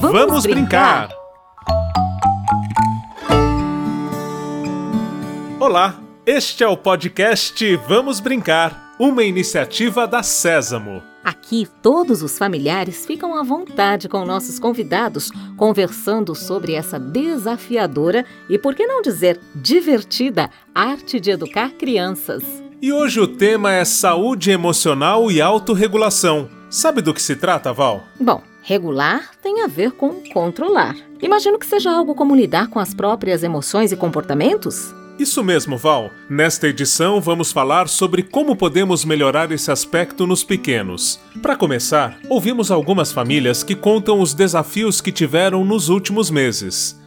Vamos, Vamos brincar. brincar! Olá, este é o podcast Vamos Brincar, uma iniciativa da Sésamo. Aqui, todos os familiares ficam à vontade com nossos convidados, conversando sobre essa desafiadora e, por que não dizer, divertida arte de educar crianças. E hoje o tema é saúde emocional e autorregulação. Sabe do que se trata, Val? Bom, regular tem a ver com controlar. Imagino que seja algo como lidar com as próprias emoções e comportamentos. Isso mesmo, Val. Nesta edição vamos falar sobre como podemos melhorar esse aspecto nos pequenos. Para começar, ouvimos algumas famílias que contam os desafios que tiveram nos últimos meses.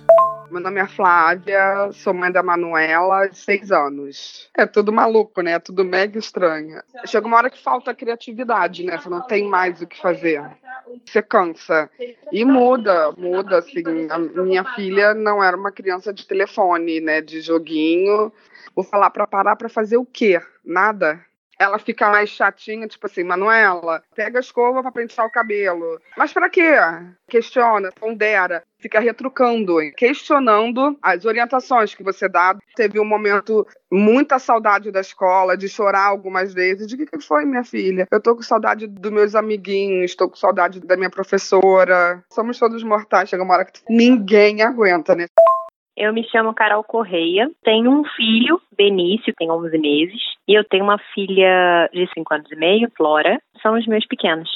Meu nome é Flávia, sou mãe da Manuela, de seis anos. É tudo maluco, né? É tudo mega estranho. Chega uma hora que falta criatividade, né? Você não tem mais o que fazer. Você cansa. E muda, muda, assim. A minha filha não era uma criança de telefone, né? De joguinho. Vou falar para parar para fazer o quê? Nada ela fica mais chatinha, tipo assim, Manuela, pega a escova para pentear o cabelo. Mas para quê? Questiona, pondera, fica retrucando, questionando as orientações que você dá. Teve um momento muita saudade da escola, de chorar algumas vezes. De que, que foi, minha filha? Eu tô com saudade dos meus amiguinhos, tô com saudade da minha professora. Somos todos mortais, chega uma hora que ninguém aguenta, né? Eu me chamo Carol Correia, tenho um filho, Benício, tem 11 meses, e eu tenho uma filha de 5 anos e meio, Flora. São os meus pequenos.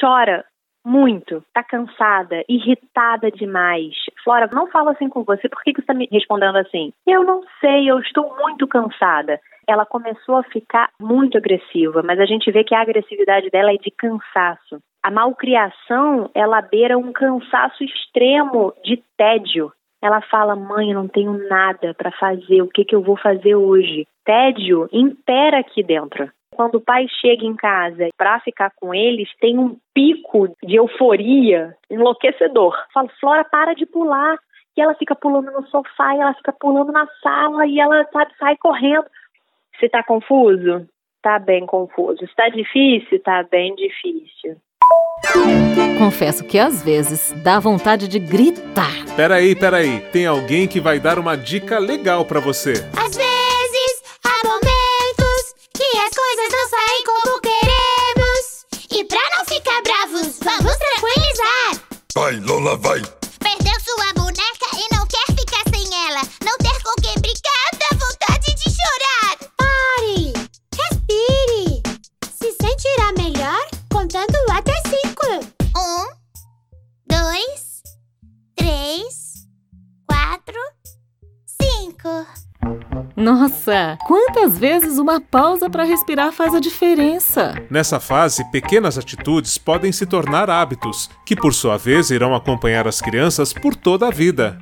Chora muito, tá cansada, irritada demais. Flora, não fala assim com você, por que, que você tá me respondendo assim? Eu não sei, eu estou muito cansada. Ela começou a ficar muito agressiva, mas a gente vê que a agressividade dela é de cansaço. A malcriação, ela beira um cansaço extremo de tédio. Ela fala: mãe, eu não tenho nada para fazer, o que, que eu vou fazer hoje? Tédio impera aqui dentro. Quando o pai chega em casa para ficar com eles, tem um pico de euforia enlouquecedor. Fala, Flora, para de pular. E ela fica pulando no sofá, e ela fica pulando na sala, e ela, sabe, sai correndo. Você tá confuso? Tá bem confuso. Está difícil? Tá bem difícil. Confesso que às vezes dá vontade de gritar. Peraí, peraí. Tem alguém que vai dar uma dica legal para você. Às vezes há momentos que as coisas não saem como queremos. E pra não ficar bravos, vamos tranquilizar. Vai, Lola, vai. Nossa, quantas vezes uma pausa para respirar faz a diferença? Nessa fase, pequenas atitudes podem se tornar hábitos, que por sua vez irão acompanhar as crianças por toda a vida.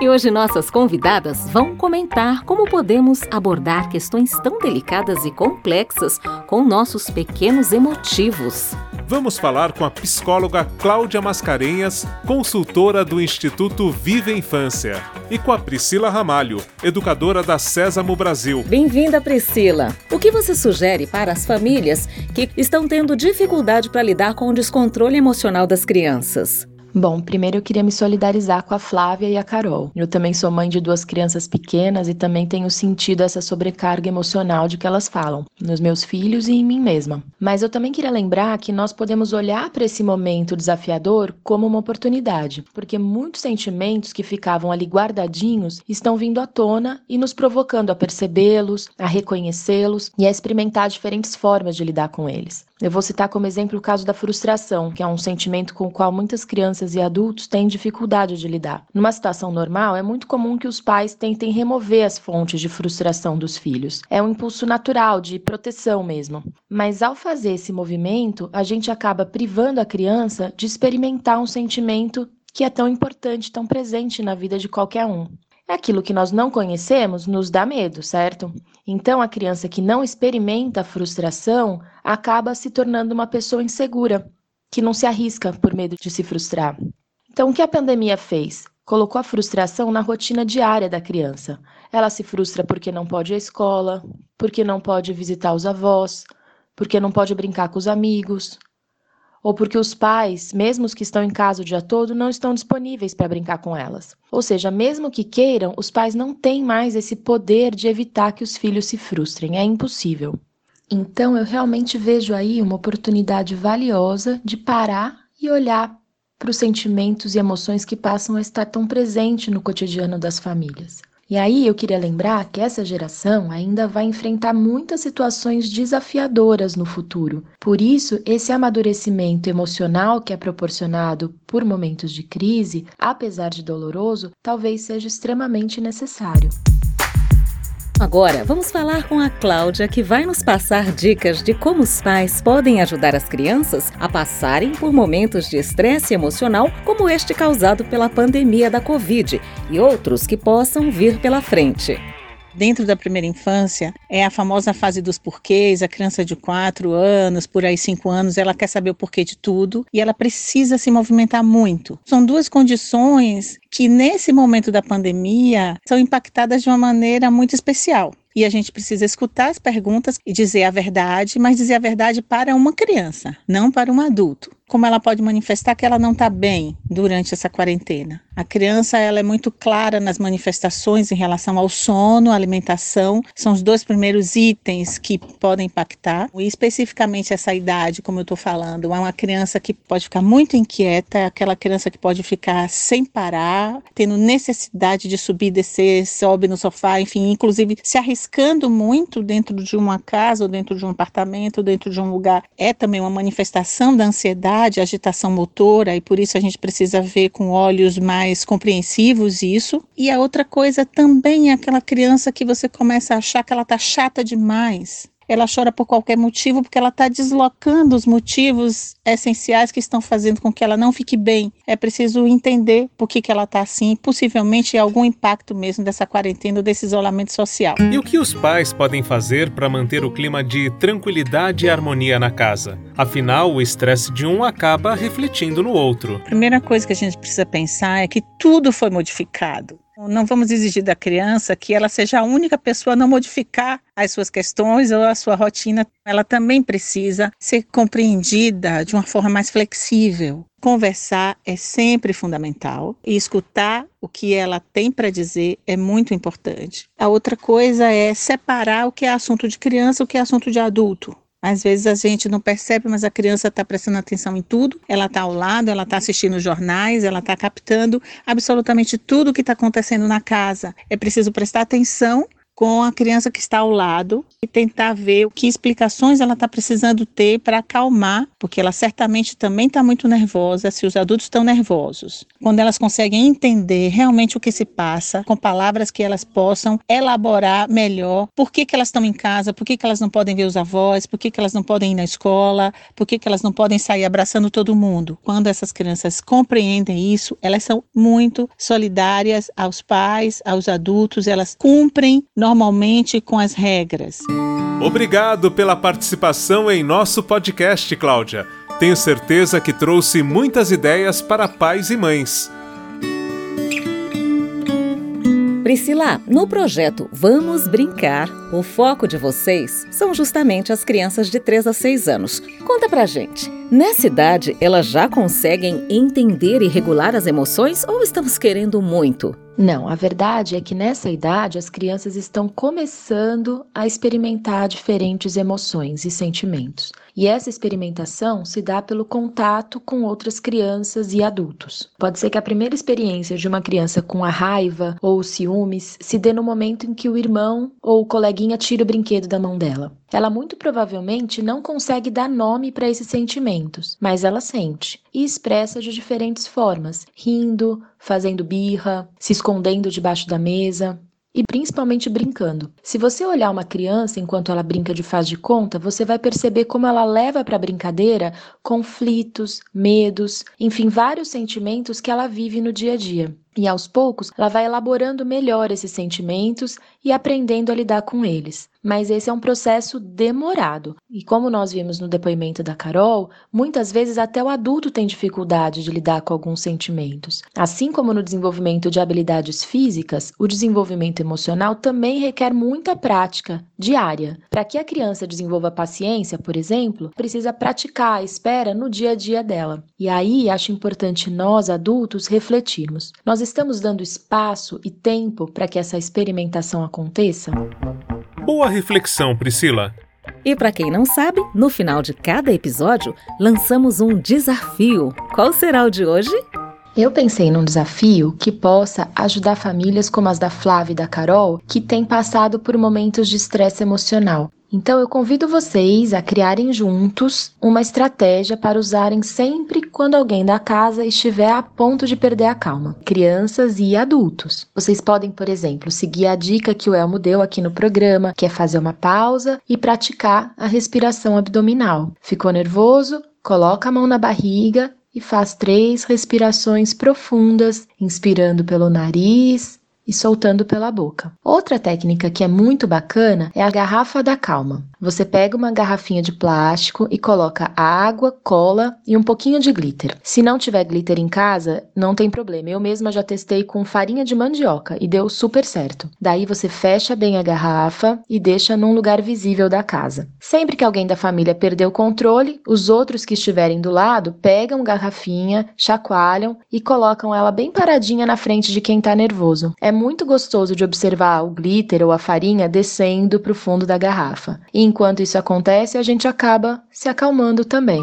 E hoje nossas convidadas vão comentar como podemos abordar questões tão delicadas e complexas com nossos pequenos emotivos. Vamos falar com a psicóloga Cláudia Mascarenhas, consultora do Instituto Viva Infância, e com a Priscila Ramalho, educadora da Sésamo Brasil. Bem-vinda, Priscila. O que você sugere para as famílias que estão tendo dificuldade para lidar com o descontrole emocional das crianças? Bom, primeiro eu queria me solidarizar com a Flávia e a Carol. Eu também sou mãe de duas crianças pequenas e também tenho sentido essa sobrecarga emocional de que elas falam, nos meus filhos e em mim mesma. Mas eu também queria lembrar que nós podemos olhar para esse momento desafiador como uma oportunidade, porque muitos sentimentos que ficavam ali guardadinhos estão vindo à tona e nos provocando a percebê-los, a reconhecê-los e a experimentar diferentes formas de lidar com eles. Eu vou citar como exemplo o caso da frustração, que é um sentimento com o qual muitas crianças e adultos têm dificuldade de lidar. Numa situação normal, é muito comum que os pais tentem remover as fontes de frustração dos filhos. É um impulso natural de proteção mesmo. Mas ao fazer esse movimento, a gente acaba privando a criança de experimentar um sentimento que é tão importante, tão presente na vida de qualquer um. Aquilo que nós não conhecemos nos dá medo, certo? Então, a criança que não experimenta frustração acaba se tornando uma pessoa insegura, que não se arrisca por medo de se frustrar. Então, o que a pandemia fez? Colocou a frustração na rotina diária da criança. Ela se frustra porque não pode ir à escola, porque não pode visitar os avós, porque não pode brincar com os amigos. Ou porque os pais, mesmo os que estão em casa o dia todo, não estão disponíveis para brincar com elas. Ou seja, mesmo que queiram, os pais não têm mais esse poder de evitar que os filhos se frustrem. É impossível. Então, eu realmente vejo aí uma oportunidade valiosa de parar e olhar para os sentimentos e emoções que passam a estar tão presente no cotidiano das famílias. E aí eu queria lembrar que essa geração ainda vai enfrentar muitas situações desafiadoras no futuro. Por isso, esse amadurecimento emocional que é proporcionado por momentos de crise, apesar de doloroso, talvez seja extremamente necessário. Agora, vamos falar com a Cláudia, que vai nos passar dicas de como os pais podem ajudar as crianças a passarem por momentos de estresse emocional, como este causado pela pandemia da Covid, e outros que possam vir pela frente. Dentro da primeira infância, é a famosa fase dos porquês. A criança de 4 anos, por aí 5 anos, ela quer saber o porquê de tudo e ela precisa se movimentar muito. São duas condições que, nesse momento da pandemia, são impactadas de uma maneira muito especial. E a gente precisa escutar as perguntas e dizer a verdade, mas dizer a verdade para uma criança, não para um adulto como ela pode manifestar que ela não está bem durante essa quarentena. A criança ela é muito clara nas manifestações em relação ao sono, alimentação, são os dois primeiros itens que podem impactar. E especificamente essa idade, como eu estou falando, é uma criança que pode ficar muito inquieta, é aquela criança que pode ficar sem parar, tendo necessidade de subir, descer, sobe no sofá, enfim, inclusive se arriscando muito dentro de uma casa ou dentro de um apartamento, dentro de um lugar, é também uma manifestação da ansiedade ansiedade, agitação motora, e por isso a gente precisa ver com olhos mais compreensivos isso. E a outra coisa também é aquela criança que você começa a achar que ela tá chata demais ela chora por qualquer motivo porque ela está deslocando os motivos essenciais que estão fazendo com que ela não fique bem. É preciso entender por que, que ela está assim, possivelmente algum impacto mesmo dessa quarentena, desse isolamento social. E o que os pais podem fazer para manter o clima de tranquilidade e harmonia na casa? Afinal, o estresse de um acaba refletindo no outro. A primeira coisa que a gente precisa pensar é que tudo foi modificado. Não vamos exigir da criança que ela seja a única pessoa a não modificar as suas questões ou a sua rotina. Ela também precisa ser compreendida de uma forma mais flexível. Conversar é sempre fundamental e escutar o que ela tem para dizer é muito importante. A outra coisa é separar o que é assunto de criança e o que é assunto de adulto. Às vezes a gente não percebe, mas a criança está prestando atenção em tudo. Ela está ao lado, ela está assistindo jornais, ela está captando absolutamente tudo o que está acontecendo na casa. É preciso prestar atenção com a criança que está ao lado e tentar ver que explicações ela está precisando ter para acalmar, porque ela certamente também está muito nervosa se os adultos estão nervosos. Quando elas conseguem entender realmente o que se passa, com palavras que elas possam elaborar melhor por que, que elas estão em casa, por que, que elas não podem ver os avós, por que, que elas não podem ir na escola, por que, que elas não podem sair abraçando todo mundo. Quando essas crianças compreendem isso, elas são muito solidárias aos pais, aos adultos, elas cumprem normalmente com as regras. Obrigado pela participação em nosso podcast, Cláudia. Tenho certeza que trouxe muitas ideias para pais e mães. Priscila, no projeto Vamos Brincar, o foco de vocês são justamente as crianças de 3 a 6 anos. Conta pra gente, nessa idade elas já conseguem entender e regular as emoções ou estamos querendo muito? Não, a verdade é que nessa idade as crianças estão começando a experimentar diferentes emoções e sentimentos. E essa experimentação se dá pelo contato com outras crianças e adultos. Pode ser que a primeira experiência de uma criança com a raiva ou ciúmes se dê no momento em que o irmão ou o coleguinha tira o brinquedo da mão dela. Ela muito provavelmente não consegue dar nome para esses sentimentos, mas ela sente e expressa de diferentes formas, rindo, fazendo birra, se escondendo debaixo da mesa e principalmente brincando. Se você olhar uma criança enquanto ela brinca de faz de conta, você vai perceber como ela leva para a brincadeira conflitos, medos, enfim, vários sentimentos que ela vive no dia a dia. E aos poucos, ela vai elaborando melhor esses sentimentos e aprendendo a lidar com eles. Mas esse é um processo demorado. E como nós vimos no depoimento da Carol, muitas vezes até o adulto tem dificuldade de lidar com alguns sentimentos. Assim como no desenvolvimento de habilidades físicas, o desenvolvimento emocional também requer muita prática diária. Para que a criança desenvolva paciência, por exemplo, precisa praticar a espera no dia a dia dela. E aí acho importante nós, adultos, refletirmos. Nós estamos dando espaço e tempo para que essa experimentação aconteça? Boa reflexão, Priscila. E para quem não sabe, no final de cada episódio, lançamos um desafio. Qual será o de hoje? Eu pensei num desafio que possa ajudar famílias como as da Flávia e da Carol, que têm passado por momentos de estresse emocional. Então eu convido vocês a criarem juntos uma estratégia para usarem sempre quando alguém da casa estiver a ponto de perder a calma, crianças e adultos. Vocês podem, por exemplo, seguir a dica que o Elmo deu aqui no programa, que é fazer uma pausa e praticar a respiração abdominal. Ficou nervoso? Coloca a mão na barriga e faz três respirações profundas, inspirando pelo nariz e soltando pela boca. Outra técnica que é muito bacana é a garrafa da calma. Você pega uma garrafinha de plástico e coloca água, cola e um pouquinho de glitter. Se não tiver glitter em casa, não tem problema. Eu mesma já testei com farinha de mandioca e deu super certo. Daí você fecha bem a garrafa e deixa num lugar visível da casa. Sempre que alguém da família perder o controle, os outros que estiverem do lado pegam garrafinha, chacoalham e colocam ela bem paradinha na frente de quem está nervoso. É muito gostoso de observar o glitter ou a farinha descendo para o fundo da garrafa. E enquanto isso acontece, a gente acaba se acalmando também.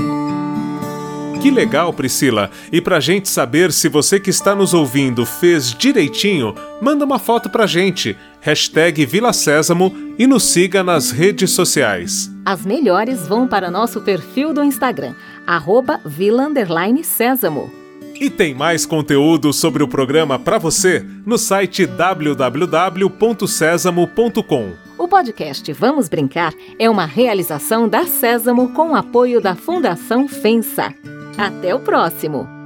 Que legal, Priscila! E pra gente saber se você que está nos ouvindo fez direitinho, manda uma foto pra gente, hashtag Vila Sésamo e nos siga nas redes sociais. As melhores vão para nosso perfil do Instagram, arroba Vila Sésamo. E tem mais conteúdo sobre o programa para você no site www.sesamo.com. O podcast Vamos Brincar é uma realização da Sésamo com apoio da Fundação FENSA. Até o próximo!